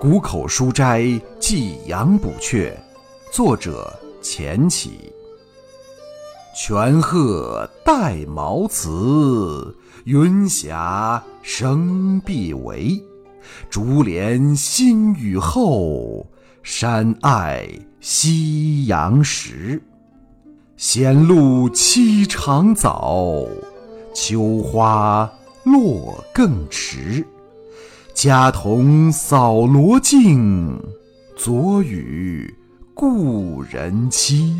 谷口书斋寄杨补阙，作者钱起。泉壑带毛辞，云霞生碧围。竹帘新雨后，山爱夕阳时。闲露栖长早，秋花落更迟。家童扫罗径，昨与故人期。